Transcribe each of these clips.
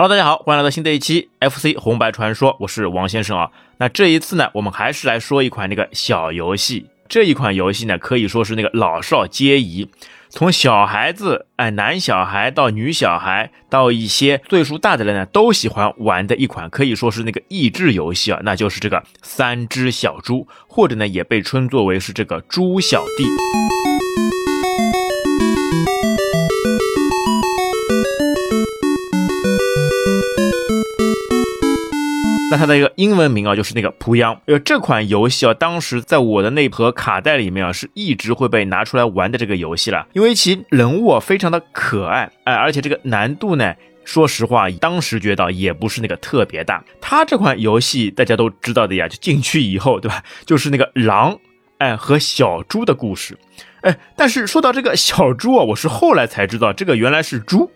Hello，大家好，欢迎来到新的一期 FC 红白传说，我是王先生啊。那这一次呢，我们还是来说一款那个小游戏。这一款游戏呢，可以说是那个老少皆宜，从小孩子哎，男小孩到女小孩，到一些岁数大的人呢，都喜欢玩的一款，可以说是那个益智游戏啊，那就是这个三只小猪，或者呢，也被称作为是这个猪小弟。那它的一个英文名啊，就是那个蒲央。呃，这款游戏啊，当时在我的那盒卡带里面啊，是一直会被拿出来玩的这个游戏了，因为其人物啊非常的可爱，哎，而且这个难度呢，说实话，当时觉得也不是那个特别大。它这款游戏大家都知道的呀，就进去以后，对吧？就是那个狼，哎，和小猪的故事，哎，但是说到这个小猪啊，我是后来才知道，这个原来是猪。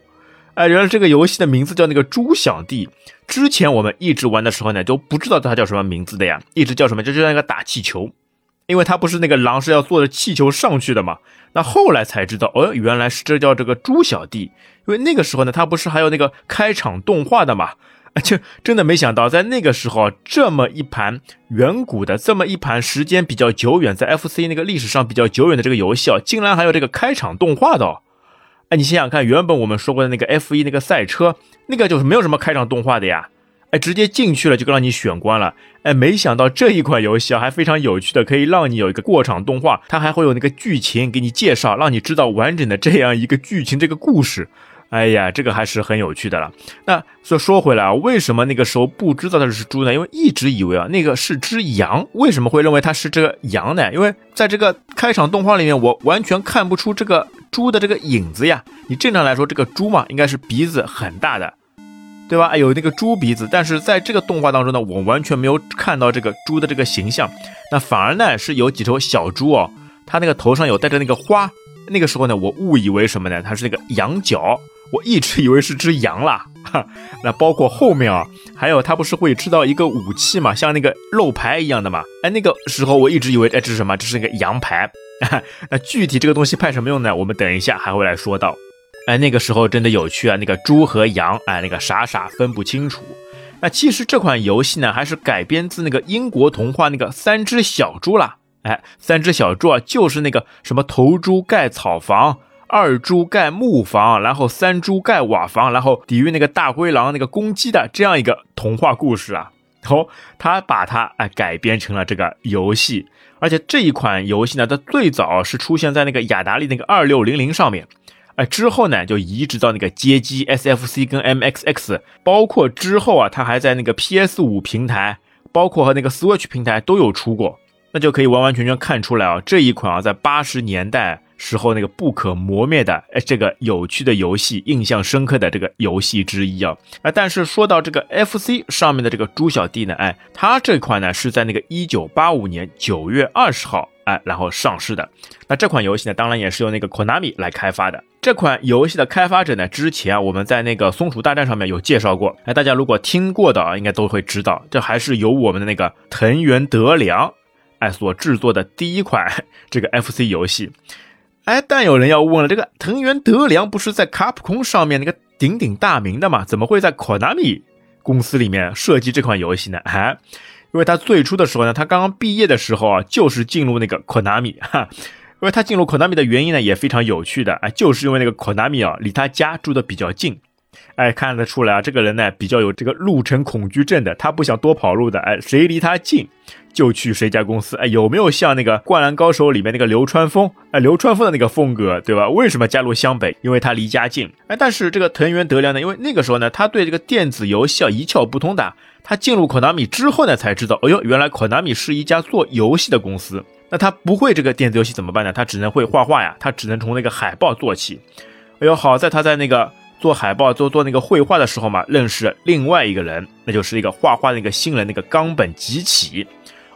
哎，原来这个游戏的名字叫那个猪小弟。之前我们一直玩的时候呢，都不知道它叫什么名字的呀，一直叫什么，就就那个打气球，因为它不是那个狼是要坐着气球上去的嘛。那后来才知道，哦，原来是这叫这个猪小弟。因为那个时候呢，它不是还有那个开场动画的嘛？啊 就真的没想到，在那个时候，这么一盘远古的，这么一盘时间比较久远，在 FC 那个历史上比较久远的这个游戏啊，竟然还有这个开场动画的。哎，你想想看，原本我们说过的那个 F 一那个赛车，那个就是没有什么开场动画的呀。哎，直接进去了就让你选关了。哎，没想到这一款游戏啊，还非常有趣的，可以让你有一个过场动画，它还会有那个剧情给你介绍，让你知道完整的这样一个剧情这个故事。哎呀，这个还是很有趣的了。那说说回来啊，为什么那个时候不知道它是猪呢？因为一直以为啊，那个是只羊。为什么会认为它是这个羊呢？因为在这个开场动画里面，我完全看不出这个。猪的这个影子呀，你正常来说，这个猪嘛，应该是鼻子很大的，对吧？有那个猪鼻子，但是在这个动画当中呢，我完全没有看到这个猪的这个形象，那反而呢是有几头小猪哦，它那个头上有带着那个花，那个时候呢，我误以为什么呢？它是那个羊角，我一直以为是只羊啦。哈。那包括后面啊，还有它不是会吃到一个武器嘛，像那个肉排一样的嘛？哎，那个时候我一直以为哎这是什么？这是那个羊排。那具体这个东西派什么用呢？我们等一下还会来说到。哎，那个时候真的有趣啊，那个猪和羊，哎，那个傻傻分不清楚。那其实这款游戏呢，还是改编自那个英国童话那个三只小猪啦。哎，三只小猪啊，就是那个什么头猪盖草房，二猪盖木房，然后三猪盖瓦房，然后抵御那个大灰狼那个攻击的这样一个童话故事啊。哦，他把它哎改编成了这个游戏。而且这一款游戏呢，它最早是出现在那个雅达利那个二六零零上面，哎，之后呢就移植到那个街机 SFC 跟 MXX，包括之后啊，它还在那个 PS 五平台，包括和那个 Switch 平台都有出过，那就可以完完全全看出来啊，这一款啊，在八十年代。时候那个不可磨灭的哎，这个有趣的游戏，印象深刻的这个游戏之一啊啊！但是说到这个 FC 上面的这个猪小弟呢，哎，它这款呢是在那个一九八五年九月二十号哎，然后上市的。那这款游戏呢，当然也是由那个 Konami 来开发的。这款游戏的开发者呢，之前我们在那个松鼠大战上面有介绍过，哎，大家如果听过的啊，应该都会知道，这还是由我们的那个藤原德良哎所制作的第一款这个 FC 游戏。哎，但有人要问了，这个藤原德良不是在卡普空上面那个鼎鼎大名的吗？怎么会在 Konami 公司里面设计这款游戏呢？哎，因为他最初的时候呢，他刚刚毕业的时候啊，就是进入那个 Konami 哈，因为他进入 Konami 的原因呢也非常有趣的，哎，就是因为那个 Konami 啊离他家住的比较近。哎，看得出来啊，这个人呢比较有这个路程恐惧症的，他不想多跑路的。哎，谁离他近，就去谁家公司。哎，有没有像那个《灌篮高手》里面那个流川枫？哎，流川枫的那个风格，对吧？为什么加入湘北？因为他离家近。哎，但是这个藤原德良呢，因为那个时候呢，他对这个电子游戏啊一窍不通的。他进入 Konami 之后呢，才知道，哎呦，原来 Konami 是一家做游戏的公司。那他不会这个电子游戏怎么办呢？他只能会画画呀，他只能从那个海报做起。哎呦，好在他在那个。做海报、做做那个绘画的时候嘛，认识另外一个人，那就是一个画画的那个新人，那个冈本吉起。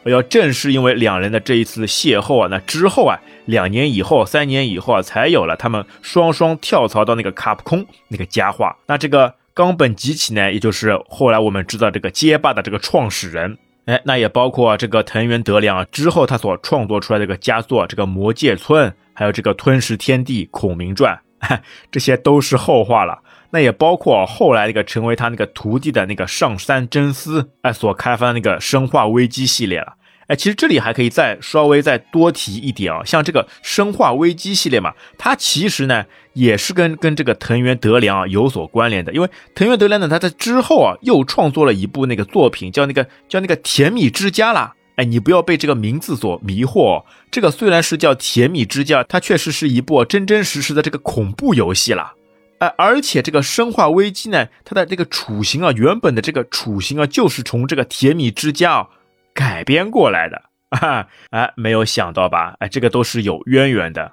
要正是因为两人的这一次邂逅啊，那之后啊，两年以后、三年以后啊，才有了他们双双跳槽到那个卡普空那个家画。那这个冈本吉起呢，也就是后来我们知道这个街霸的这个创始人，哎，那也包括这个藤原德良啊之后他所创作出来这个佳作，这个魔界村，还有这个吞食天地孔明传。这些都是后话了。那也包括后来那个成为他那个徒弟的那个上山真司哎所开发的那个生化危机系列了。哎，其实这里还可以再稍微再多提一点啊，像这个生化危机系列嘛，它其实呢也是跟跟这个藤原德良啊有所关联的，因为藤原德良呢他在之后啊又创作了一部那个作品，叫那个叫那个甜蜜之家啦。哎，你不要被这个名字所迷惑，这个虽然是叫甜蜜之家，它确实是一部真真实实的这个恐怖游戏啦。哎，而且这个生化危机呢，它的这个雏形啊，原本的这个雏形啊，就是从这个甜蜜之家。改编过来的啊，哎，没有想到吧？哎，这个都是有渊源的，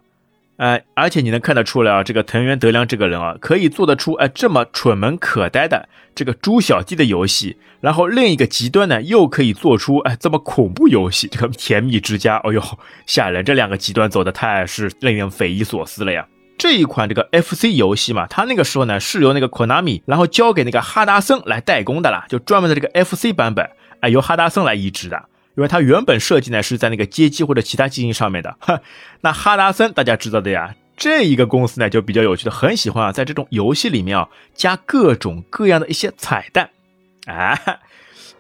哎，而且你能看得出来啊，这个藤原德良这个人啊，可以做得出哎这么蠢萌可呆的这个猪小弟的游戏，然后另一个极端呢，又可以做出哎这么恐怖游戏，这个甜蜜之家，哎呦吓人！这两个极端走的太是令人匪夷所思了呀。这一款这个 FC 游戏嘛，它那个时候呢是由那个 Konami 然后交给那个哈达森来代工的啦，就专门的这个 FC 版本。哎，由哈达森来移植的，因为它原本设计呢是在那个街机或者其他机型上面的。那哈达森大家知道的呀，这一个公司呢就比较有趣的，很喜欢啊，在这种游戏里面啊加各种各样的一些彩蛋。啊，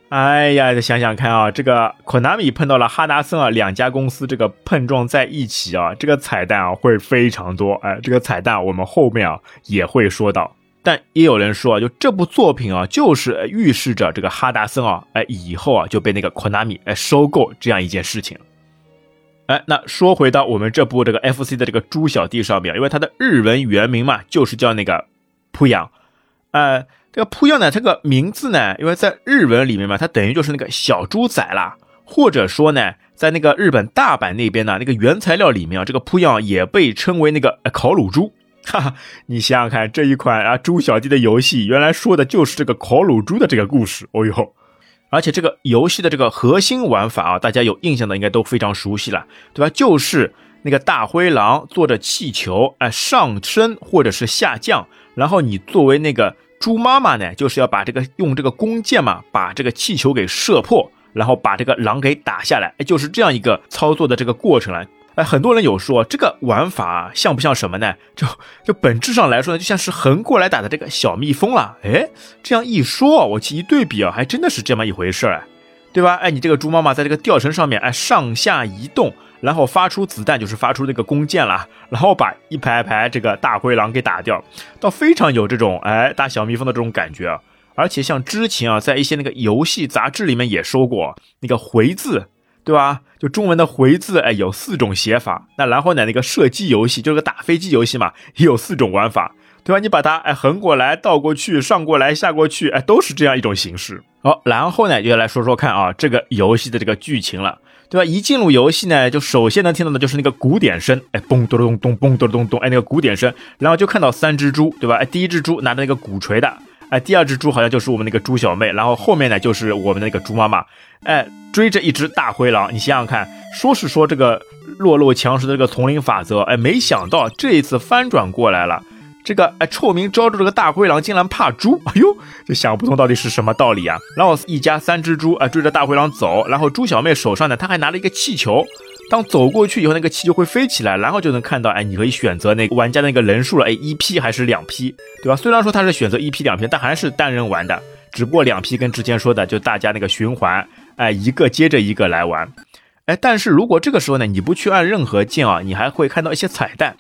哎呀，想想看啊，这个 Konami 碰到了哈达森啊，两家公司这个碰撞在一起啊，这个彩蛋啊会非常多。哎，这个彩蛋我们后面啊也会说到。但也有人说啊，就这部作品啊，就是预示着这个哈达森啊，哎，以后啊就被那个 Konami 哎收购这样一件事情。哎，那说回到我们这部这个 FC 的这个猪小弟上面，因为它的日文原名嘛，就是叫那个扑阳。呃，这个扑阳呢，这个名字呢，因为在日文里面嘛，它等于就是那个小猪仔啦，或者说呢，在那个日本大阪那边呢，那个原材料里面啊，这个扑阳也被称为那个烤乳猪。哈哈，你想想看，这一款啊猪小弟的游戏，原来说的就是这个烤乳猪的这个故事。哦呦，而且这个游戏的这个核心玩法啊，大家有印象的应该都非常熟悉了，对吧？就是那个大灰狼坐着气球，哎，上升或者是下降，然后你作为那个猪妈妈呢，就是要把这个用这个弓箭嘛，把这个气球给射破，然后把这个狼给打下来，哎，就是这样一个操作的这个过程了。哎，很多人有说这个玩法像不像什么呢？就就本质上来说呢，就像是横过来打的这个小蜜蜂了。哎，这样一说，我去一对比啊，还真的是这么一回事儿，对吧？哎，你这个猪妈妈在这个吊绳上面，哎，上下移动，然后发出子弹，就是发出那个弓箭了，然后把一排排这个大灰狼给打掉，倒非常有这种哎打小蜜蜂的这种感觉啊。而且像之前啊，在一些那个游戏杂志里面也说过那个回字。对吧？就中文的回字，哎，有四种写法。那然后呢，那个射击游戏就是个打飞机游戏嘛，也有四种玩法，对吧？你把它哎横过来、倒过去、上过来、下过去，哎，都是这样一种形式。好，然后呢，就要来说说看啊，这个游戏的这个剧情了，对吧？一进入游戏呢，就首先能听到的就是那个鼓点声，哎，嘣咚咚咚，嘣咚咚咚，哎，那个鼓点声，然后就看到三只猪，对吧？哎，第一只猪拿着那个鼓槌的。哎，第二只猪好像就是我们那个猪小妹，然后后面呢就是我们那个猪妈妈，哎，追着一只大灰狼。你想想看，说是说这个弱肉强食的这个丛林法则，哎，没想到这一次翻转过来了。这个哎臭名昭著这个大灰狼竟然怕猪，哎呦，这想不通到底是什么道理啊？然后一家三只猪啊追着大灰狼走，然后猪小妹手上呢，她还拿了一个气球。当走过去以后，那个气球会飞起来，然后就能看到，哎，你可以选择那个玩家那个人数了，哎，一批还是两批，对吧？虽然说他是选择一批两批，但还是单人玩的，只不过两批跟之前说的，就大家那个循环，哎，一个接着一个来玩，哎，但是如果这个时候呢，你不去按任何键啊，你还会看到一些彩蛋。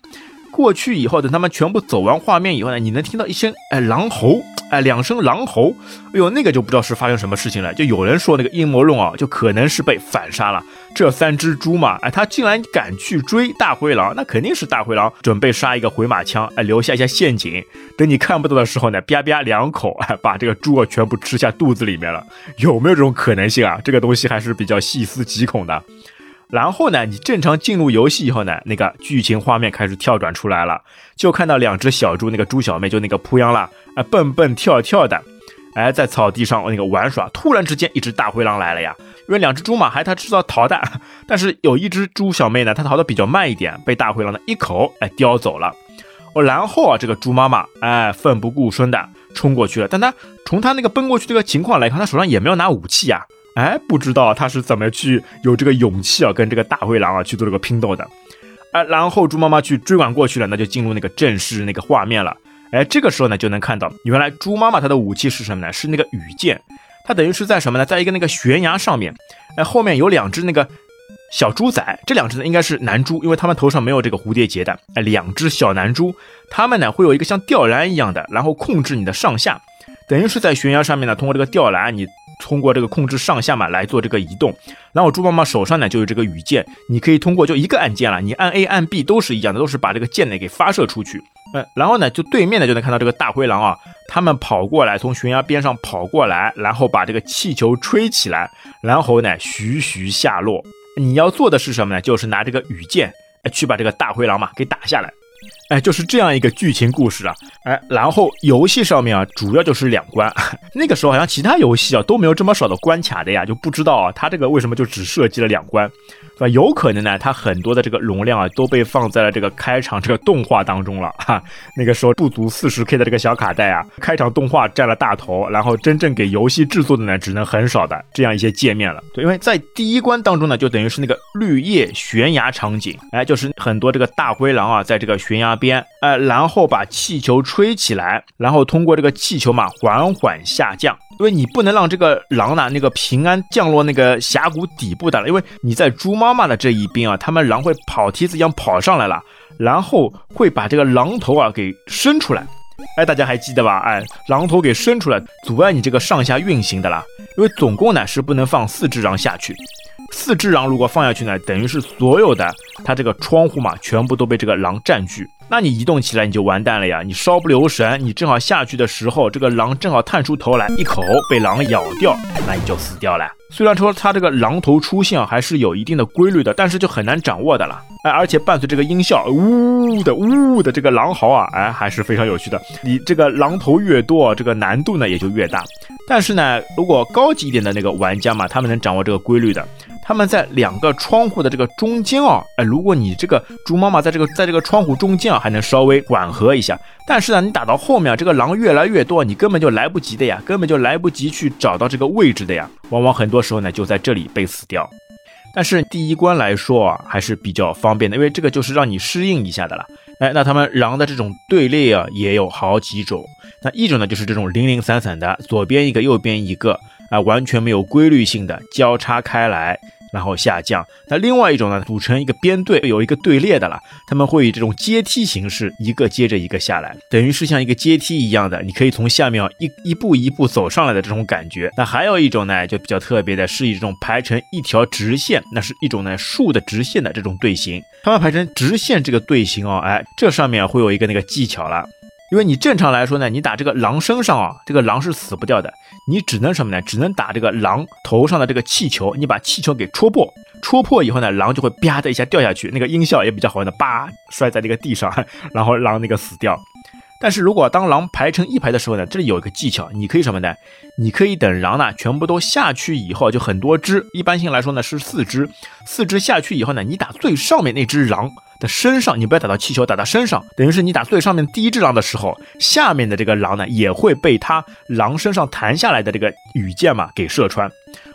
过去以后，等他们全部走完画面以后呢，你能听到一声哎狼嚎，哎两声狼嚎，哎呦那个就不知道是发生什么事情了。就有人说那个阴谋论啊，就可能是被反杀了。这三只猪嘛，哎他竟然敢去追大灰狼，那肯定是大灰狼准备杀一个回马枪，哎留下一下陷阱，等你看不到的时候呢，啪啪两口，哎把这个猪啊全部吃下肚子里面了。有没有这种可能性啊？这个东西还是比较细思极恐的。然后呢，你正常进入游戏以后呢，那个剧情画面开始跳转出来了，就看到两只小猪，那个猪小妹就那个扑秧了，啊蹦蹦跳跳的，哎在草地上那个玩耍。突然之间，一只大灰狼来了呀，因为两只猪嘛还它知道逃的，但是有一只猪小妹呢，它逃的比较慢一点，被大灰狼呢一口哎叼走了。哦，然后啊，这个猪妈妈哎奋不顾身的冲过去了，但她从她那个奔过去这个情况来看，她手上也没有拿武器呀。哎，不知道他是怎么去有这个勇气啊，跟这个大灰狼啊去做这个拼斗的。哎，然后猪妈妈去追赶过去了，那就进入那个正式那个画面了。哎，这个时候呢，就能看到原来猪妈妈她的武器是什么呢？是那个羽箭。它等于是在什么呢？在一个那个悬崖上面，哎，后面有两只那个小猪仔，这两只呢应该是男猪，因为他们头上没有这个蝴蝶结的。哎，两只小男猪，它们呢会有一个像吊篮一样的，然后控制你的上下，等于是在悬崖上面呢，通过这个吊篮，你通过这个控制上下嘛来做这个移动。然后猪妈妈手上呢就有这个羽箭，你可以通过就一个按键了，你按 A 按 B 都是一样的，都是把这个箭呢给发射出去。嗯，然后呢，就对面呢就能看到这个大灰狼啊，他们跑过来，从悬崖边上跑过来，然后把这个气球吹起来，然后呢徐徐下落。你要做的是什么呢？就是拿这个羽箭，去把这个大灰狼嘛给打下来。哎，就是这样一个剧情故事啊。哎，然后游戏上面啊，主要就是两关。那个时候好像其他游戏啊都没有这么少的关卡的呀，就不知道啊，它这个为什么就只设计了两关。是吧？有可能呢，它很多的这个容量啊，都被放在了这个开场这个动画当中了哈。那个时候不足四十 K 的这个小卡带啊，开场动画占了大头，然后真正给游戏制作的呢，只能很少的这样一些界面了。对，因为在第一关当中呢，就等于是那个绿叶悬崖场景，哎，就是很多这个大灰狼啊，在这个悬崖边，哎，然后把气球吹起来，然后通过这个气球嘛，缓缓下降。因为你不能让这个狼呢，那个平安降落那个峡谷底部的了，因为你在猪妈妈的这一边啊，他们狼会跑梯子一样跑上来了，然后会把这个狼头啊给伸出来，哎，大家还记得吧？哎，狼头给伸出来，阻碍你这个上下运行的啦。因为总共呢是不能放四只狼下去，四只狼如果放下去呢，等于是所有的它这个窗户嘛，全部都被这个狼占据。那你移动起来你就完蛋了呀！你稍不留神，你正好下去的时候，这个狼正好探出头来，一口被狼咬掉，那你就死掉了。虽然说它这个狼头出现还是有一定的规律的，但是就很难掌握的了。哎，而且伴随这个音效，呜的呜的这个狼嚎啊，哎，还是非常有趣的。你这个狼头越多，这个难度呢也就越大。但是呢，如果高级一点的那个玩家嘛，他们能掌握这个规律的。他们在两个窗户的这个中间啊，哎，如果你这个猪妈妈在这个在这个窗户中间啊，还能稍微缓和一下。但是呢，你打到后面，这个狼越来越多，你根本就来不及的呀，根本就来不及去找到这个位置的呀。往往很多时候呢，就在这里被死掉。但是第一关来说啊，还是比较方便的，因为这个就是让你适应一下的了。哎，那他们狼的这种队列啊，也有好几种。那一种呢，就是这种零零散散的，左边一个，右边一个。啊，完全没有规律性的交叉开来，然后下降。那另外一种呢，组成一个编队，有一个队列的了。他们会以这种阶梯形式，一个接着一个下来，等于是像一个阶梯一样的，你可以从下面一一步一步走上来的这种感觉。那还有一种呢，就比较特别的，是以这种排成一条直线，那是一种呢竖的直线的这种队形。他们排成直线这个队形哦，哎，这上面会有一个那个技巧了。因为你正常来说呢，你打这个狼身上啊，这个狼是死不掉的，你只能什么呢？只能打这个狼头上的这个气球，你把气球给戳破，戳破以后呢，狼就会啪的一下掉下去，那个音效也比较好玩的，叭摔在那个地上，然后狼那个死掉。但是如果当狼排成一排的时候呢，这里有一个技巧，你可以什么呢？你可以等狼呢全部都下去以后，就很多只，一般性来说呢是四只，四只下去以后呢，你打最上面那只狼的。身上你不要打到气球，打到身上，等于是你打最上面第一只狼的时候，下面的这个狼呢也会被它狼身上弹下来的这个羽箭嘛给射穿。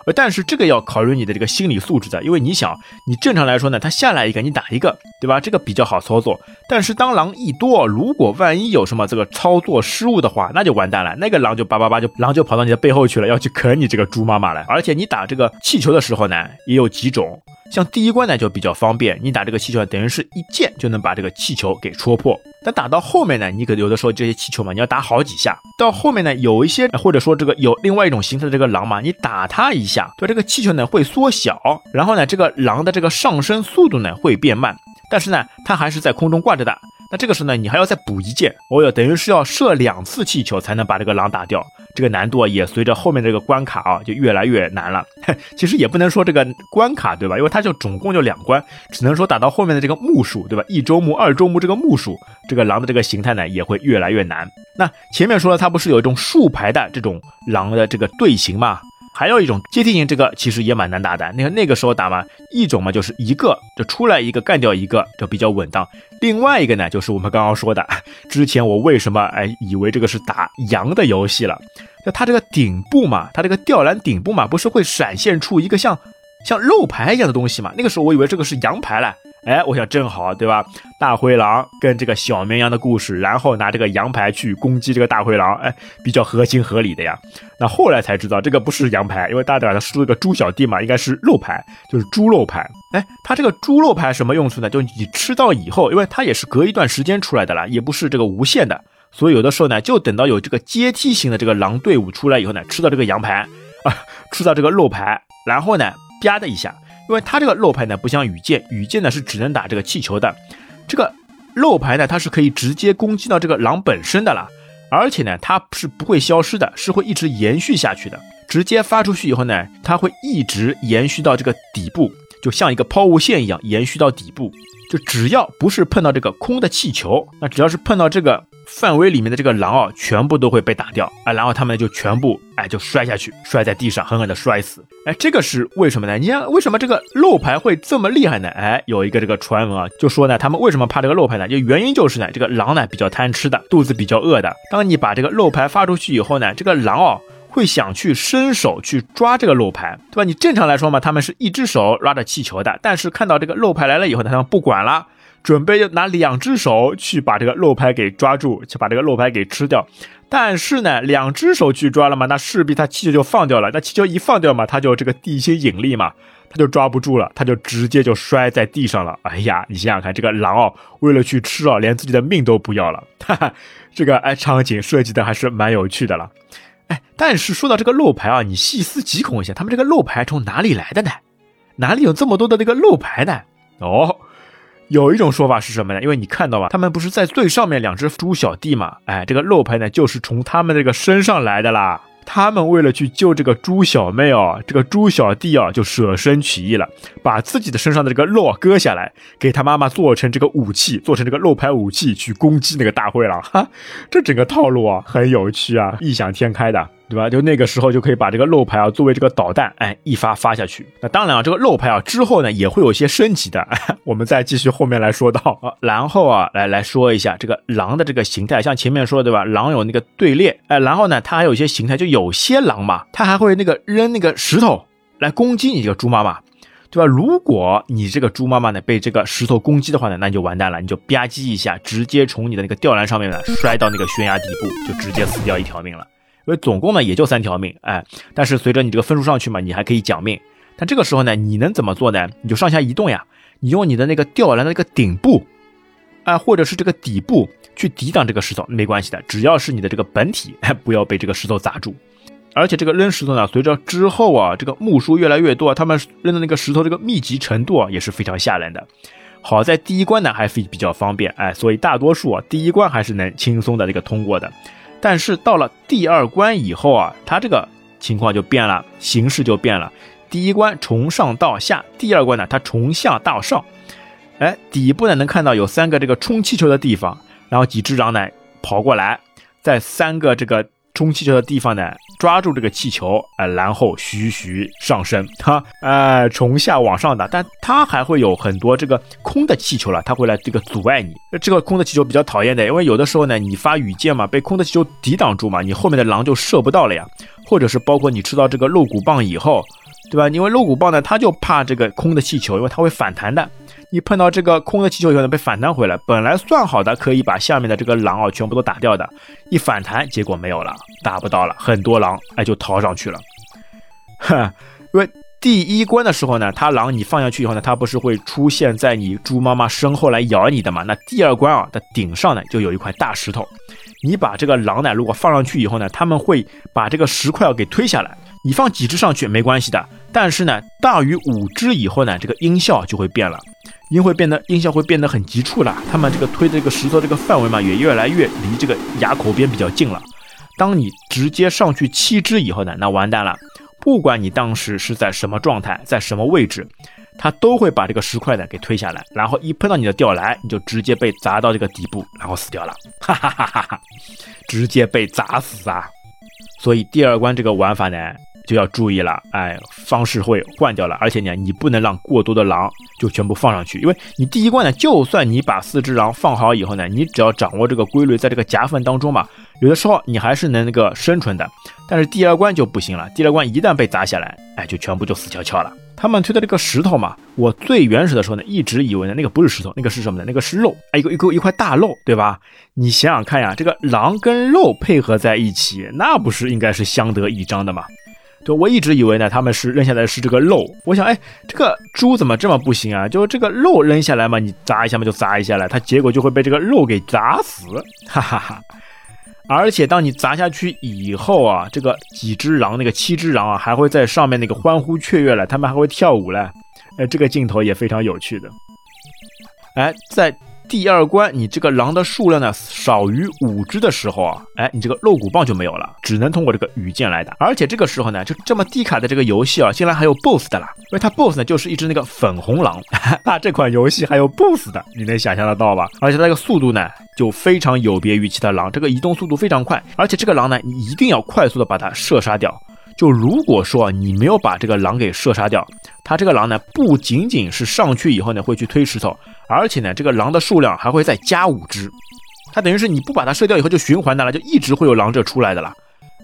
呃，但是这个要考虑你的这个心理素质的，因为你想，你正常来说呢，它下来一个你打一个，对吧？这个比较好操作。但是当狼一多，如果万一有什么这个操作失误的话，那就完蛋了。那个狼就叭叭叭就狼就跑到你的背后去了，要去啃你这个猪妈妈了。而且你打这个气球的时候呢，也有几种。像第一关呢就比较方便，你打这个气球等于是一箭就能把这个气球给戳破。但打到后面呢，你可有的时候这些气球嘛，你要打好几下。到后面呢，有一些或者说这个有另外一种形态的这个狼嘛，你打它一下，对这个气球呢会缩小，然后呢这个狼的这个上升速度呢会变慢，但是呢它还是在空中挂着的。那这个时候呢，你还要再补一箭，哦哟，等于是要射两次气球才能把这个狼打掉。这个难度也随着后面这个关卡啊，就越来越难了。其实也不能说这个关卡对吧？因为它就总共就两关，只能说打到后面的这个目数对吧？一周目、二周目这个目数，这个狼的这个形态呢也会越来越难。那前面说了，它不是有一种竖排的这种狼的这个队形吗？还有一种阶梯型，这个其实也蛮难打的。那个那个时候打嘛，一种嘛就是一个就出来一个干掉一个，就比较稳当。另外一个呢，就是我们刚刚说的，之前我为什么哎以为这个是打羊的游戏了？就它这个顶部嘛，它这个吊篮顶部嘛，不是会闪现出一个像像肉排一样的东西嘛？那个时候我以为这个是羊排了，哎，我想正好，对吧？大灰狼跟这个小绵羊的故事，然后拿这个羊排去攻击这个大灰狼，哎，比较合情合理的呀。那后来才知道这个不是羊排，因为大家他说了个猪小弟嘛，应该是肉排，就是猪肉排。哎，它这个猪肉排什么用处呢？就你吃到以后，因为它也是隔一段时间出来的啦，也不是这个无限的，所以有的时候呢，就等到有这个阶梯型的这个狼队伍出来以后呢，吃到这个羊排啊，吃到这个肉排，然后呢，啪的一下。因为它这个肉牌呢，不像羽箭，羽箭呢是只能打这个气球的，这个肉牌呢，它是可以直接攻击到这个狼本身的啦，而且呢，它是不会消失的，是会一直延续下去的。直接发出去以后呢，它会一直延续到这个底部，就像一个抛物线一样延续到底部。就只要不是碰到这个空的气球，那只要是碰到这个。范围里面的这个狼啊，全部都会被打掉啊，然后他们就全部哎就摔下去，摔在地上，狠狠的摔死。哎，这个是为什么呢？你看为什么这个漏牌会这么厉害呢？哎，有一个这个传闻啊，就说呢，他们为什么怕这个漏牌呢？就原因就是呢，这个狼呢比较贪吃的，肚子比较饿的。当你把这个漏牌发出去以后呢，这个狼哦会想去伸手去抓这个漏牌，对吧？你正常来说嘛，他们是一只手拉着气球的，但是看到这个漏牌来了以后，他们不管了。准备要拿两只手去把这个肉牌给抓住，去把这个肉牌给吃掉。但是呢，两只手去抓了嘛，那势必他气球就放掉了。那气球一放掉嘛，他就这个地心引力嘛，他就抓不住了，他就直接就摔在地上了。哎呀，你想想看，这个狼哦，为了去吃哦，连自己的命都不要了。哈哈，这个哎，场景设计的还是蛮有趣的了。哎，但是说到这个漏牌啊，你细思极恐一下，他们这个漏牌从哪里来的呢？哪里有这么多的那个漏牌呢？哦。有一种说法是什么呢？因为你看到吧，他们不是在最上面两只猪小弟嘛？哎，这个漏牌呢，就是从他们这个身上来的啦。他们为了去救这个猪小妹哦，这个猪小弟啊，就舍身取义了，把自己的身上的这个肉割下来，给他妈妈做成这个武器，做成这个肉排武器去攻击那个大灰狼。哈，这整个套路啊，很有趣啊，异想天开的。对吧？就那个时候就可以把这个漏牌啊作为这个导弹，哎，一发发下去。那当然啊，这个漏牌啊之后呢也会有些升级的，我们再继续后面来说到啊。然后啊，来来说一下这个狼的这个形态，像前面说的对吧？狼有那个队列，哎，然后呢，它还有一些形态，就有些狼嘛，它还会那个扔那个石头来攻击你这个猪妈妈，对吧？如果你这个猪妈妈呢被这个石头攻击的话呢，那你就完蛋了，你就吧唧一下，直接从你的那个吊篮上面呢摔到那个悬崖底部，就直接死掉一条命了。因为总共呢也就三条命，哎，但是随着你这个分数上去嘛，你还可以讲命。但这个时候呢，你能怎么做呢？你就上下移动呀，你用你的那个吊篮的那个顶部，啊，或者是这个底部去抵挡这个石头，没关系的，只要是你的这个本体，哎不要被这个石头砸住。而且这个扔石头呢，随着之后啊，这个木数越来越多，他们扔的那个石头这个密集程度啊，也是非常吓人的。好在第一关呢还是比较方便，哎，所以大多数啊第一关还是能轻松的这个通过的。但是到了第二关以后啊，它这个情况就变了，形势就变了。第一关从上到下，第二关呢它从下到上。哎，底部呢能看到有三个这个充气球的地方，然后几只狼呢跑过来，在三个这个。充气球的地方呢，抓住这个气球，哎，然后徐徐上升，哈，哎，从下往上的，但它还会有很多这个空的气球了，它会来这个阻碍你。这个空的气球比较讨厌的，因为有的时候呢，你发羽箭嘛，被空的气球抵挡住嘛，你后面的狼就射不到了呀。或者是包括你吃到这个肉骨棒以后，对吧？因为肉骨棒呢，它就怕这个空的气球，因为它会反弹的。你碰到这个空的气球以后呢，被反弹回来，本来算好的可以把下面的这个狼啊全部都打掉的，一反弹结果没有了，打不到了，很多狼哎就逃上去了。哼，因为第一关的时候呢，它狼你放下去以后呢，它不是会出现在你猪妈妈身后来咬你的嘛？那第二关啊的顶上呢就有一块大石头，你把这个狼呢如果放上去以后呢，他们会把这个石块给推下来。你放几只上去没关系的，但是呢大于五只以后呢，这个音效就会变了。音会变得音效会变得很急促了，他们这个推这个石头这个范围嘛，也越来越离这个崖口边比较近了。当你直接上去七只以后呢，那完蛋了。不管你当时是在什么状态，在什么位置，它都会把这个石块呢给推下来，然后一碰到你的吊篮，你就直接被砸到这个底部，然后死掉了，哈哈哈哈哈，直接被砸死啊！所以第二关这个玩法呢。就要注意了，哎，方式会换掉了，而且呢，你不能让过多的狼就全部放上去，因为你第一关呢，就算你把四只狼放好以后呢，你只要掌握这个规律，在这个夹缝当中嘛，有的时候你还是能那个生存的，但是第二关就不行了，第二关一旦被砸下来，哎，就全部就死翘翘了。他们推的这个石头嘛，我最原始的时候呢，一直以为呢那个不是石头，那个是什么呢？那个是肉，哎，一个一个一块大肉，对吧？你想想看呀，这个狼跟肉配合在一起，那不是应该是相得益彰的吗？对，我一直以为呢他们是扔下来是这个肉，我想，哎，这个猪怎么这么不行啊？就这个肉扔下来嘛，你砸一下嘛就砸一下来，它结果就会被这个肉给砸死，哈哈哈。而且当你砸下去以后啊，这个几只狼，那个七只狼啊，还会在上面那个欢呼雀跃了，他们还会跳舞了，哎，这个镜头也非常有趣的。哎，在第二关你这个狼的数量呢少于五只的时候啊，哎，你这个肉骨棒就没有了，只能通过这个羽箭来打。而且这个时候呢，就这么低卡的这个游戏啊，竟然还有 BOSS 的啦，因为它 BOSS 呢就是一只那个粉红狼，那这款游戏还有 BOSS 的，你能想象得到吧？而且它这个速度呢。就非常有别于其他狼，这个移动速度非常快，而且这个狼呢，你一定要快速的把它射杀掉。就如果说你没有把这个狼给射杀掉，它这个狼呢，不仅仅是上去以后呢会去推石头，而且呢，这个狼的数量还会再加五只，它等于是你不把它射掉以后就循环的了，就一直会有狼这出来的了。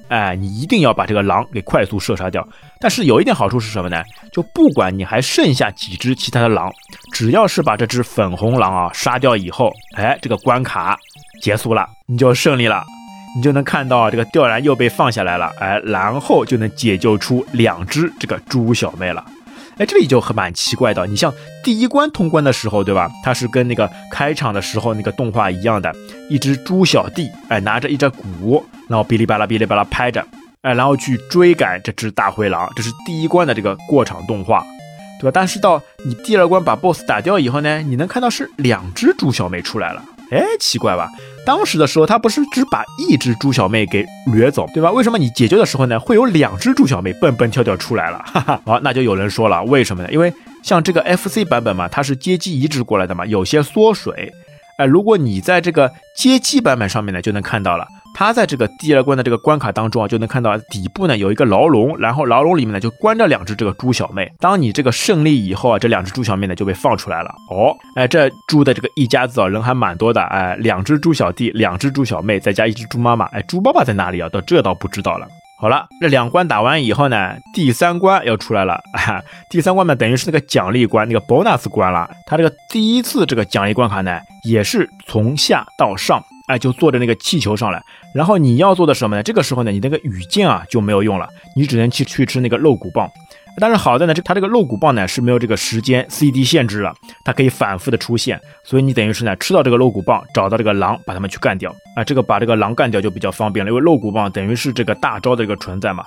哎，你一定要把这个狼给快速射杀掉。但是有一点好处是什么呢？就不管你还剩下几只其他的狼，只要是把这只粉红狼啊杀掉以后，哎，这个关卡结束了，你就胜利了，你就能看到这个吊篮又被放下来了，哎，然后就能解救出两只这个猪小妹了。哎，这里就很蛮奇怪的。你像第一关通关的时候，对吧？它是跟那个开场的时候那个动画一样的，一只猪小弟，哎，拿着一只鼓，然后哔哩吧啦哔哩吧啦拍着，哎，然后去追赶这只大灰狼。这是第一关的这个过场动画，对吧？但是到你第二关把 BOSS 打掉以后呢，你能看到是两只猪小妹出来了。哎，奇怪吧？当时的时候，他不是只把一只猪小妹给掠走，对吧？为什么你解救的时候呢，会有两只猪小妹蹦蹦跳跳出来了？哈哈，好，那就有人说了，为什么呢？因为像这个 FC 版本嘛，它是街机移植过来的嘛，有些缩水。哎，如果你在这个街机版本上面呢，就能看到了。他在这个第二关的这个关卡当中啊，就能看到底部呢有一个牢笼，然后牢笼里面呢就关着两只这个猪小妹。当你这个胜利以后啊，这两只猪小妹呢就被放出来了。哦，哎，这猪的这个一家子啊，人还蛮多的。哎，两只猪小弟，两只猪小妹，再加一只猪妈妈。哎，猪爸爸在哪里啊？到这倒不知道了。好了，这两关打完以后呢，第三关要出来了。哈第三关呢，等于是那个奖励关，那个 bonus 关了。它这个第一次这个奖励关卡呢，也是从下到上。哎，就坐着那个气球上来，然后你要做的什么呢？这个时候呢，你那个羽箭啊就没有用了，你只能去去吃那个露骨棒。但是好在呢，这它这个露骨棒呢是没有这个时间 CD 限制了，它可以反复的出现，所以你等于是呢吃到这个露骨棒，找到这个狼，把它们去干掉啊。这个把这个狼干掉就比较方便了，因为露骨棒等于是这个大招的一个存在嘛。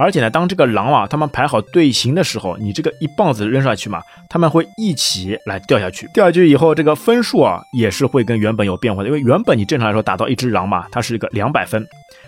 而且呢，当这个狼啊，他们排好队形的时候，你这个一棒子扔上去嘛，他们会一起来掉下去。掉下去以后，这个分数啊，也是会跟原本有变化的。因为原本你正常来说打到一只狼嘛，它是一个两百分，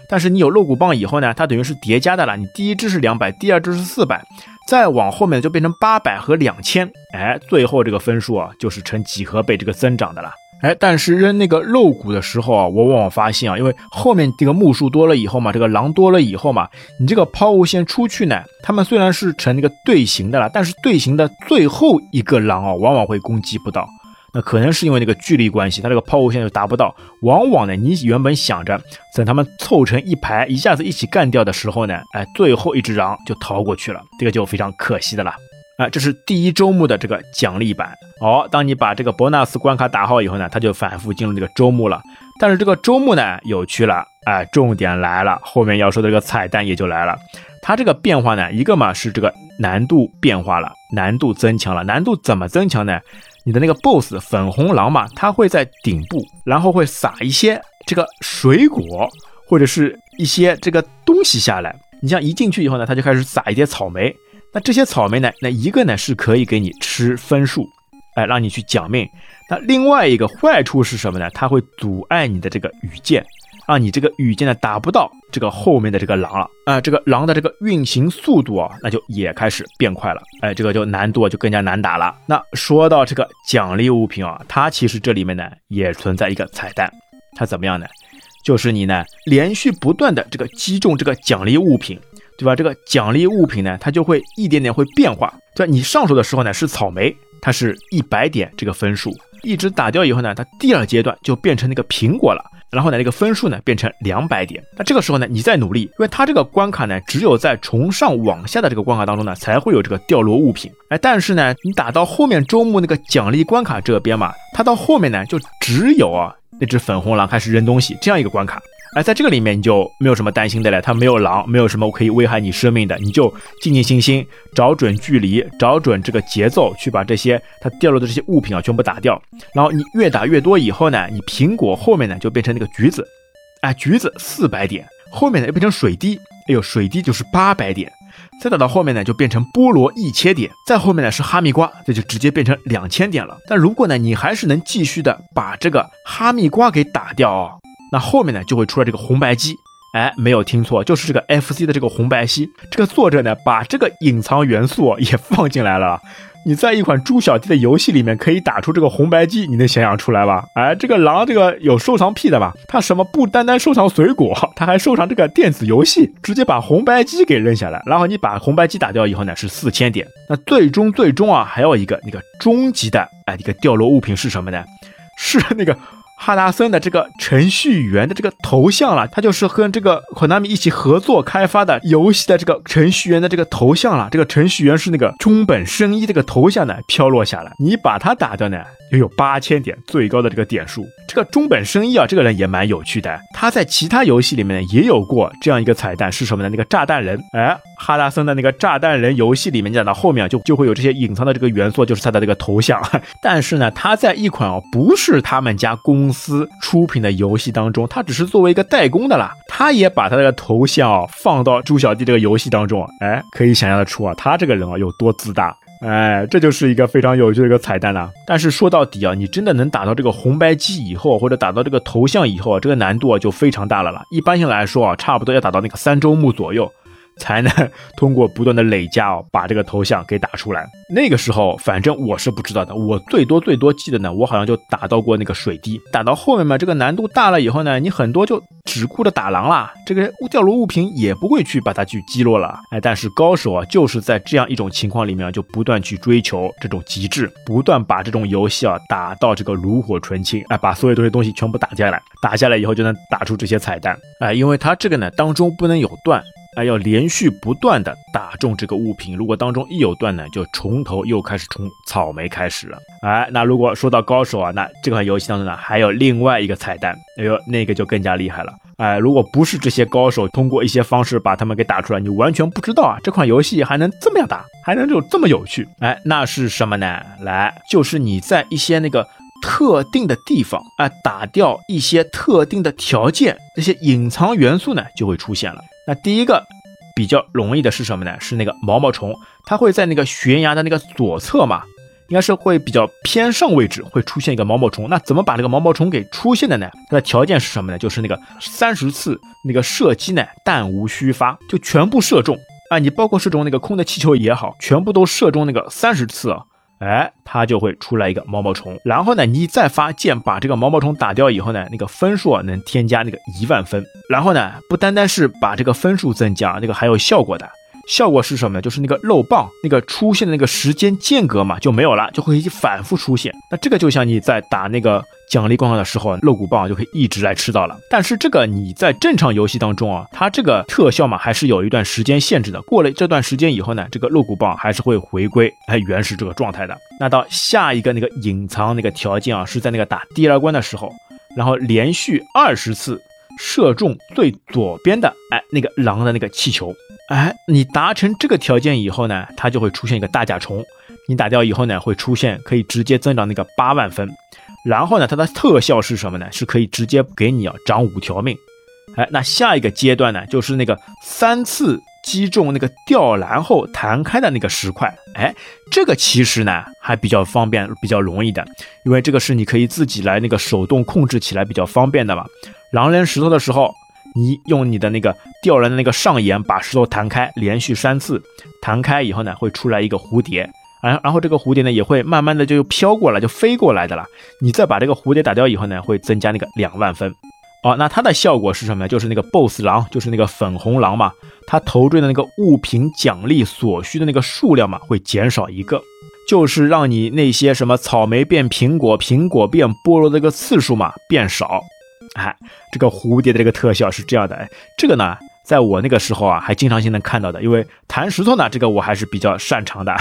但是你有肉骨棒以后呢，它等于是叠加的了。你第一只是两百，第二只是四百，再往后面就变成八百和两千，哎，最后这个分数啊，就是呈几何倍这个增长的了。哎，但是扔那个肉骨的时候啊，我往往发现啊，因为后面这个目数多了以后嘛，这个狼多了以后嘛，你这个抛物线出去呢，他们虽然是成那个队形的了，但是队形的最后一个狼啊，往往会攻击不到。那可能是因为那个距离关系，它这个抛物线就达不到。往往呢，你原本想着等他们凑成一排，一下子一起干掉的时候呢，哎，最后一只狼就逃过去了，这个就非常可惜的了。啊，这是第一周目的这个奖励版哦。当你把这个博纳斯关卡打好以后呢，它就反复进入这个周目了。但是这个周目呢有趣了，哎，重点来了，后面要说的这个彩蛋也就来了。它这个变化呢，一个嘛是这个难度变化了，难度增强了。难度怎么增强呢？你的那个 BOSS 粉红狼嘛，它会在顶部，然后会撒一些这个水果或者是一些这个东西下来。你像一进去以后呢，它就开始撒一些草莓。那这些草莓呢？那一个呢是可以给你吃分数，哎，让你去奖命。那另外一个坏处是什么呢？它会阻碍你的这个羽箭，让你这个羽箭呢打不到这个后面的这个狼了。啊，这个狼的这个运行速度啊，那就也开始变快了。哎，这个就难度就更加难打了。那说到这个奖励物品啊，它其实这里面呢也存在一个彩蛋，它怎么样呢？就是你呢连续不断的这个击中这个奖励物品。对吧？这个奖励物品呢，它就会一点点会变化。对？你上手的时候呢是草莓，它是一百点这个分数。一直打掉以后呢，它第二阶段就变成那个苹果了。然后呢，那个分数呢变成两百点。那这个时候呢，你再努力，因为它这个关卡呢，只有在从上往下的这个关卡当中呢，才会有这个掉落物品。哎，但是呢，你打到后面周末那个奖励关卡这边嘛，它到后面呢，就只有啊那只粉红狼开始扔东西这样一个关卡。而在这个里面你就没有什么担心的了，它没有狼，没有什么可以危害你生命的，你就静静心心找准距离，找准这个节奏，去把这些它掉落的这些物品啊全部打掉。然后你越打越多以后呢，你苹果后面呢就变成那个橘子，哎，橘子四百点，后面呢又变成水滴，哎呦，水滴就是八百点，再打到后面呢就变成菠萝一千点，再后面呢是哈密瓜，这就直接变成两千点了。但如果呢你还是能继续的把这个哈密瓜给打掉哦。那后面呢就会出来这个红白机，哎，没有听错，就是这个 FC 的这个红白机。这个作者呢把这个隐藏元素也放进来了。你在一款猪小弟的游戏里面可以打出这个红白机，你能想象出来吧？哎，这个狼这个有收藏癖的吧？他什么不单单收藏水果，他还收藏这个电子游戏，直接把红白机给扔下来。然后你把红白机打掉以后呢是四千点。那最终最终啊还有一个那个终极的哎一个掉落物品是什么呢？是那个。哈达森的这个程序员的这个头像了，他就是和这个 Konami 一起合作开发的游戏的这个程序员的这个头像了。这个程序员是那个中本生一，这个头像呢飘落下来，你把它打掉呢，又有八千点最高的这个点数。这个中本生一啊，这个人也蛮有趣的，他在其他游戏里面也有过这样一个彩蛋，是什么呢？那个炸弹人，哎，哈达森的那个炸弹人游戏里面讲到后面就就会有这些隐藏的这个元素，就是他的这个头像。但是呢，他在一款哦不是他们家公司出品的游戏当中，他只是作为一个代工的啦。他也把他的头像放到猪小弟这个游戏当中，哎，可以想象得出啊，他这个人啊有多自大，哎，这就是一个非常有趣的一个彩蛋了。但是说到底啊，你真的能打到这个红白机以后，或者打到这个头像以后啊，这个难度啊就非常大了了。一般性来说啊，差不多要打到那个三周目左右。才能 通过不断的累加哦，把这个头像给打出来。那个时候，反正我是不知道的。我最多最多记得呢，我好像就打到过那个水滴。打到后面嘛，这个难度大了以后呢，你很多就只顾着打狼啦，这个掉落物品也不会去把它去击落了。哎，但是高手啊，就是在这样一种情况里面，就不断去追求这种极致，不断把这种游戏啊打到这个炉火纯青，哎，把所有这些东西全部打下来，打下来以后就能打出这些彩蛋。哎，因为它这个呢当中不能有断。哎，要连续不断的打中这个物品，如果当中一有断呢，就从头又开始从草莓开始了。哎，那如果说到高手啊，那这款游戏当中呢，还有另外一个彩蛋，哎呦，那个就更加厉害了。哎，如果不是这些高手通过一些方式把他们给打出来，你完全不知道啊，这款游戏还能这么样打，还能有这么有趣。哎，那是什么呢？来，就是你在一些那个特定的地方，哎，打掉一些特定的条件，这些隐藏元素呢，就会出现了。那第一个比较容易的是什么呢？是那个毛毛虫，它会在那个悬崖的那个左侧嘛，应该是会比较偏上位置会出现一个毛毛虫。那怎么把这个毛毛虫给出现的呢？它的条件是什么呢？就是那个三十次那个射击呢，弹无虚发，就全部射中啊！你包括射中那个空的气球也好，全部都射中那个三十次啊。哎，它就会出来一个毛毛虫，然后呢，你再发箭把这个毛毛虫打掉以后呢，那个分数能添加那个一万分。然后呢，不单单是把这个分数增加，那个还有效果的。效果是什么呢？就是那个漏棒那个出现的那个时间间隔嘛就没有了，就会反复出现。那这个就像你在打那个奖励关卡的时候，漏骨棒就可以一直来吃到了。但是这个你在正常游戏当中啊，它这个特效嘛还是有一段时间限制的。过了这段时间以后呢，这个漏骨棒还是会回归哎原始这个状态的。那到下一个那个隐藏那个条件啊，是在那个打第二关的时候，然后连续二十次射中最左边的哎那个狼的那个气球。哎，你达成这个条件以后呢，它就会出现一个大甲虫。你打掉以后呢，会出现可以直接增长那个八万分。然后呢，它的特效是什么呢？是可以直接给你啊长五条命。哎，那下一个阶段呢，就是那个三次击中那个吊篮后弹开的那个石块。哎，这个其实呢还比较方便，比较容易的，因为这个是你可以自己来那个手动控制起来比较方便的嘛。狼人石头的时候。你用你的那个吊人的那个上沿把石头弹开，连续三次弹开以后呢，会出来一个蝴蝶，然然后这个蝴蝶呢也会慢慢的就飘过来，就飞过来的了。你再把这个蝴蝶打掉以后呢，会增加那个两万分。哦，那它的效果是什么呢？就是那个 BOSS 狼，就是那个粉红狼嘛，它投掷的那个物品奖励所需的那个数量嘛，会减少一个，就是让你那些什么草莓变苹果、苹果变菠萝的这个次数嘛变少。哎，这个蝴蝶的这个特效是这样的，哎，这个呢，在我那个时候啊，还经常性能看到的，因为弹石头呢，这个我还是比较擅长的，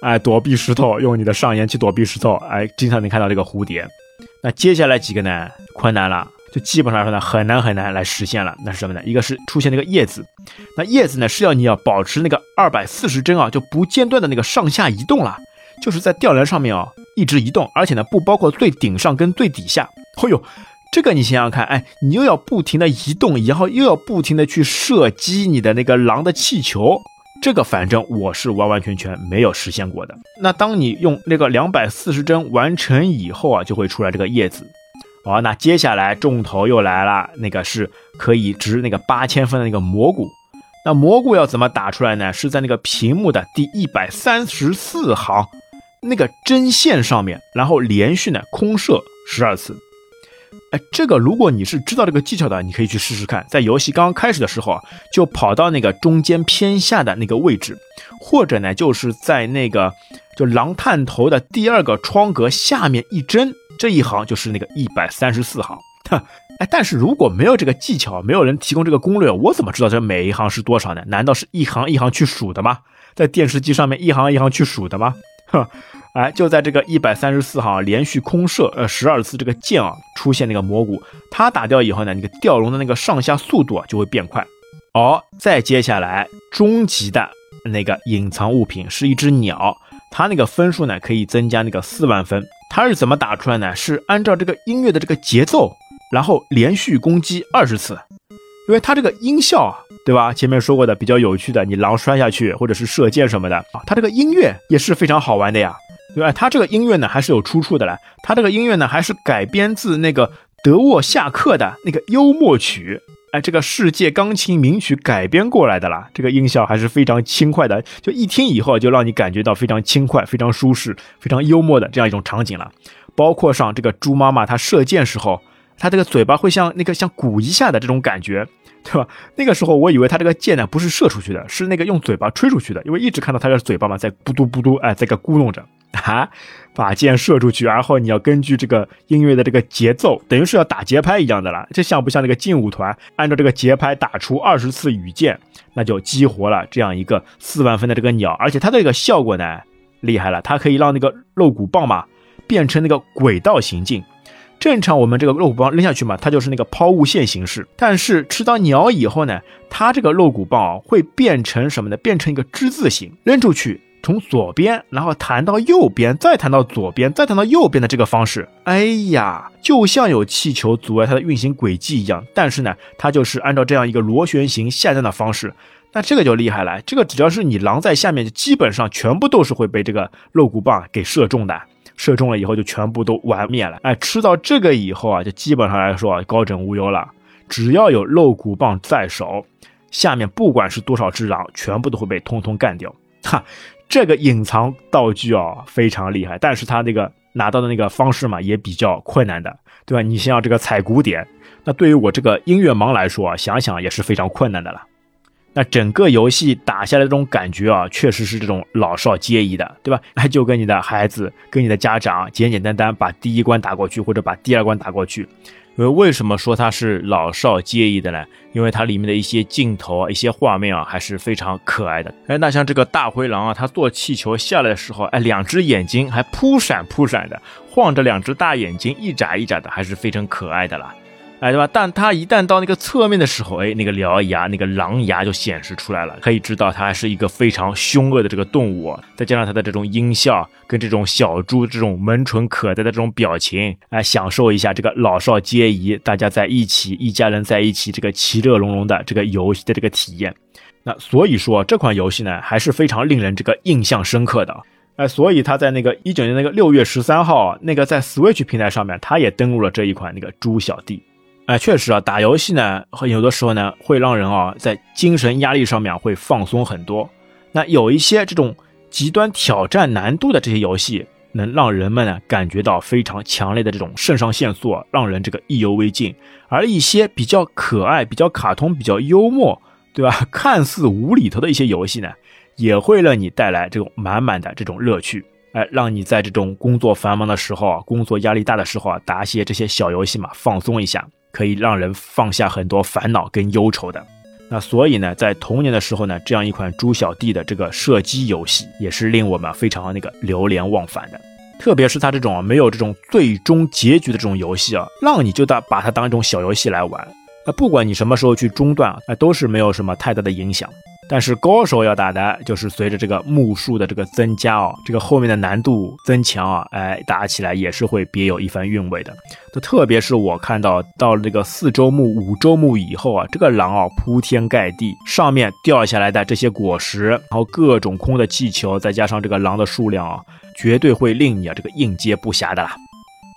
哎，躲避石头，用你的上沿去躲避石头，哎，经常能看到这个蝴蝶。那接下来几个呢，困难了。就基本上说呢，很难很难来实现了。那是什么呢？一个是出现那个叶子，那叶子呢是要你要保持那个二百四十帧啊，就不间断的那个上下移动了，就是在吊篮上面啊一直移动，而且呢不包括最顶上跟最底下。哦呦，这个你想想看，哎，你又要不停的移动，然后又要不停的去射击你的那个狼的气球，这个反正我是完完全全没有实现过的。那当你用那个两百四十帧完成以后啊，就会出来这个叶子。好，那接下来重头又来了，那个是可以值那个八千分的那个蘑菇。那蘑菇要怎么打出来呢？是在那个屏幕的第一百三十四行那个针线上面，然后连续呢空射十二次。哎，这个如果你是知道这个技巧的，你可以去试试看，在游戏刚刚开始的时候啊，就跑到那个中间偏下的那个位置，或者呢就是在那个就狼探头的第二个窗格下面一针。这一行就是那个一百三十四行，哈，哎，但是如果没有这个技巧，没有人提供这个攻略，我怎么知道这每一行是多少呢？难道是一行一行去数的吗？在电视机上面一行一行去数的吗？哼，哎，就在这个一百三十四号连续空射呃十二次这个箭啊，出现那个蘑菇，它打掉以后呢，那个吊龙的那个上下速度啊就会变快。哦，再接下来终极的那个隐藏物品是一只鸟，它那个分数呢可以增加那个四万分。它是怎么打出来呢？是按照这个音乐的这个节奏，然后连续攻击二十次，因为它这个音效啊，对吧？前面说过的比较有趣的，你狼摔下去或者是射箭什么的啊，它这个音乐也是非常好玩的呀，对吧？它这个音乐呢还是有出处的嘞，它这个音乐呢还是改编自那个德沃夏克的那个幽默曲。哎，这个世界钢琴名曲改编过来的啦，这个音效还是非常轻快的，就一听以后就让你感觉到非常轻快、非常舒适、非常幽默的这样一种场景了。包括上这个猪妈妈她射箭时候，她这个嘴巴会像那个像鼓一下的这种感觉，对吧？那个时候我以为他这个箭呢不是射出去的，是那个用嘴巴吹出去的，因为一直看到他的嘴巴嘛在咕嘟咕嘟，哎，在个咕弄着。啊，把箭射出去，然后你要根据这个音乐的这个节奏，等于是要打节拍一样的啦。这像不像那个劲舞团？按照这个节拍打出二十次羽箭，那就激活了这样一个四万分的这个鸟。而且它这个效果呢，厉害了，它可以让那个肉骨棒嘛变成那个轨道行进。正常我们这个肉骨棒扔下去嘛，它就是那个抛物线形式。但是吃到鸟以后呢，它这个肉骨棒啊会变成什么呢？变成一个之字形，扔出去。从左边，然后弹到右边，再弹到左边，再弹到右边的这个方式，哎呀，就像有气球阻碍它的运行轨迹一样。但是呢，它就是按照这样一个螺旋形下降的方式，那这个就厉害了。这个只要是你狼在下面，基本上全部都是会被这个肉骨棒给射中的。射中了以后就全部都完灭了。哎，吃到这个以后啊，就基本上来说啊高枕无忧了。只要有肉骨棒在手，下面不管是多少只狼，全部都会被通通干掉。哈。这个隐藏道具啊非常厉害，但是它那个拿到的那个方式嘛也比较困难的，对吧？你先要这个踩鼓点，那对于我这个音乐盲来说啊，想想也是非常困难的了。那整个游戏打下来这种感觉啊，确实是这种老少皆宜的，对吧？那就跟你的孩子、跟你的家长简简单单把第一关打过去，或者把第二关打过去。因为为什么说它是老少皆宜的呢？因为它里面的一些镜头啊、一些画面啊，还是非常可爱的。哎，那像这个大灰狼啊，它坐气球下来的时候，哎，两只眼睛还扑闪扑闪的，晃着两只大眼睛，一眨一眨的，还是非常可爱的啦。哎，对吧？但它一旦到那个侧面的时候，哎，那个獠牙、那个狼牙就显示出来了，可以知道它是一个非常凶恶的这个动物。再加上它的这种音效，跟这种小猪这种萌蠢可爱的这种表情，哎，享受一下这个老少皆宜，大家在一起，一家人在一起，这个其乐融融的这个游戏的这个体验。那所以说这款游戏呢，还是非常令人这个印象深刻的。哎，所以他在那个一九年那个六月十三号，那个在 Switch 平台上面，他也登录了这一款那个猪小弟。哎，确实啊，打游戏呢，有的时候呢，会让人啊，在精神压力上面会放松很多。那有一些这种极端挑战难度的这些游戏，能让人们呢感觉到非常强烈的这种肾上腺素啊，让人这个意犹未尽。而一些比较可爱、比较卡通、比较幽默，对吧？看似无厘头的一些游戏呢，也会让你带来这种满满的这种乐趣。哎，让你在这种工作繁忙的时候啊，工作压力大的时候啊，打一些这些小游戏嘛，放松一下，可以让人放下很多烦恼跟忧愁的。那所以呢，在童年的时候呢，这样一款猪小弟的这个射击游戏，也是令我们非常那个流连忘返的。特别是它这种没有这种最终结局的这种游戏啊，让你就当把它当一种小游戏来玩。那，不管你什么时候去中断啊，都是没有什么太大的影响。但是高手要打的，就是随着这个目数的这个增加哦，这个后面的难度增强啊，哎，打起来也是会别有一番韵味的。就特别是我看到到了这个四周目、五周目以后啊，这个狼啊铺天盖地，上面掉下来的这些果实，然后各种空的气球，再加上这个狼的数量啊，绝对会令你啊这个应接不暇的啦。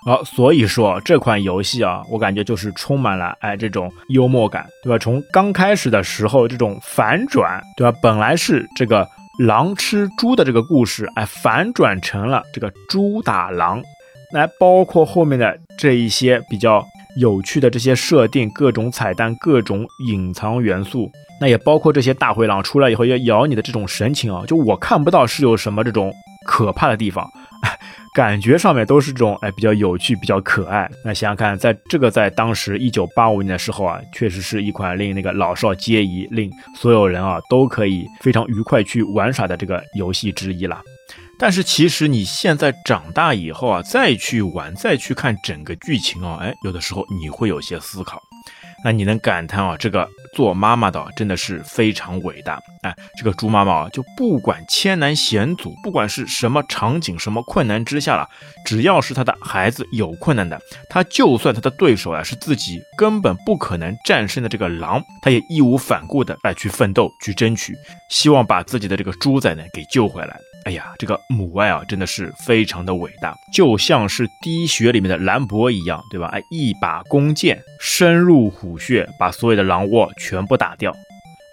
好，所以说这款游戏啊，我感觉就是充满了哎这种幽默感，对吧？从刚开始的时候这种反转，对吧？本来是这个狼吃猪的这个故事，哎，反转成了这个猪打狼，来包括后面的这一些比较有趣的这些设定，各种彩蛋，各种隐藏元素，那也包括这些大灰狼出来以后要咬你的这种神情啊，就我看不到是有什么这种可怕的地方。感觉上面都是这种哎比较有趣、比较可爱。那想想看，在这个在当时一九八五年的时候啊，确实是一款令那个老少皆宜、令所有人啊都可以非常愉快去玩耍的这个游戏之一了。但是其实你现在长大以后啊，再去玩、再去看整个剧情啊，哎，有的时候你会有些思考。那你能感叹啊，这个做妈妈的真的是非常伟大哎！这个猪妈妈啊，就不管艰难险阻，不管是什么场景、什么困难之下了，只要是她的孩子有困难的，她就算她的对手啊是自己根本不可能战胜的这个狼，她也义无反顾的来去奋斗、去争取，希望把自己的这个猪仔呢给救回来。哎呀，这个母爱啊，真的是非常的伟大，就像是《滴血》里面的兰博一样，对吧？哎，一把弓箭深入虎穴，把所有的狼窝全部打掉。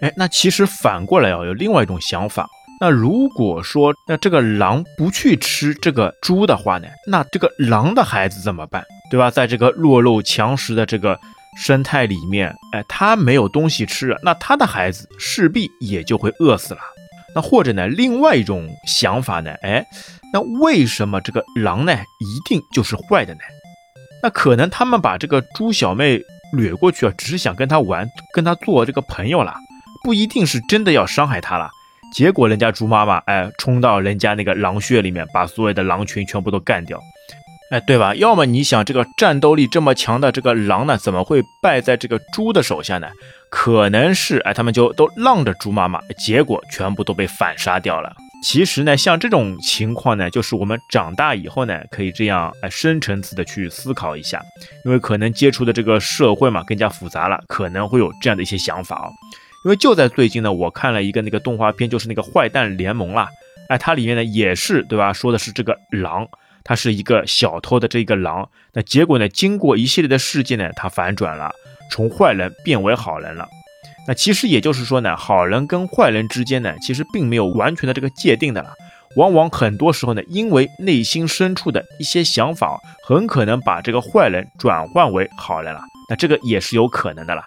哎，那其实反过来啊，有另外一种想法。那如果说那这个狼不去吃这个猪的话呢，那这个狼的孩子怎么办？对吧？在这个弱肉强食的这个生态里面，哎，它没有东西吃，那它的孩子势必也就会饿死了。那或者呢，另外一种想法呢？哎，那为什么这个狼呢一定就是坏的呢？那可能他们把这个猪小妹掠过去啊，只是想跟她玩，跟她做这个朋友啦，不一定是真的要伤害她啦。结果人家猪妈妈哎，冲到人家那个狼穴里面，把所有的狼群全部都干掉。哎，对吧？要么你想这个战斗力这么强的这个狼呢，怎么会败在这个猪的手下呢？可能是哎，他们就都让着猪妈妈，结果全部都被反杀掉了。其实呢，像这种情况呢，就是我们长大以后呢，可以这样哎深层次的去思考一下，因为可能接触的这个社会嘛更加复杂了，可能会有这样的一些想法哦。因为就在最近呢，我看了一个那个动画片，就是那个坏蛋联盟啦，哎，它里面呢也是对吧？说的是这个狼。他是一个小偷的这个狼，那结果呢？经过一系列的事件呢，他反转了，从坏人变为好人了。那其实也就是说呢，好人跟坏人之间呢，其实并没有完全的这个界定的了。往往很多时候呢，因为内心深处的一些想法，很可能把这个坏人转换为好人了。那这个也是有可能的了。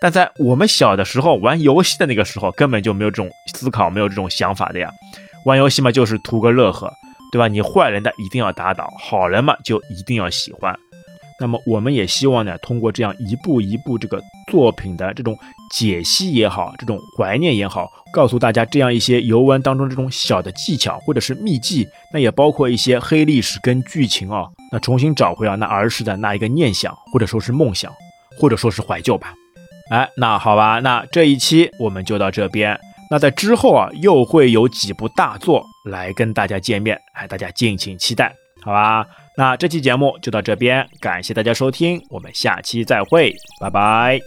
但在我们小的时候玩游戏的那个时候，根本就没有这种思考，没有这种想法的呀。玩游戏嘛，就是图个乐呵。对吧？你坏人的一定要打倒，好人嘛就一定要喜欢。那么我们也希望呢，通过这样一步一步这个作品的这种解析也好，这种怀念也好，告诉大家这样一些游玩当中这种小的技巧或者是秘技，那也包括一些黑历史跟剧情啊，那重新找回啊那儿时的那一个念想，或者说是梦想，或者说是怀旧吧。哎，那好吧，那这一期我们就到这边。那在之后啊，又会有几部大作来跟大家见面，哎，大家敬请期待，好吧？那这期节目就到这边，感谢大家收听，我们下期再会，拜拜。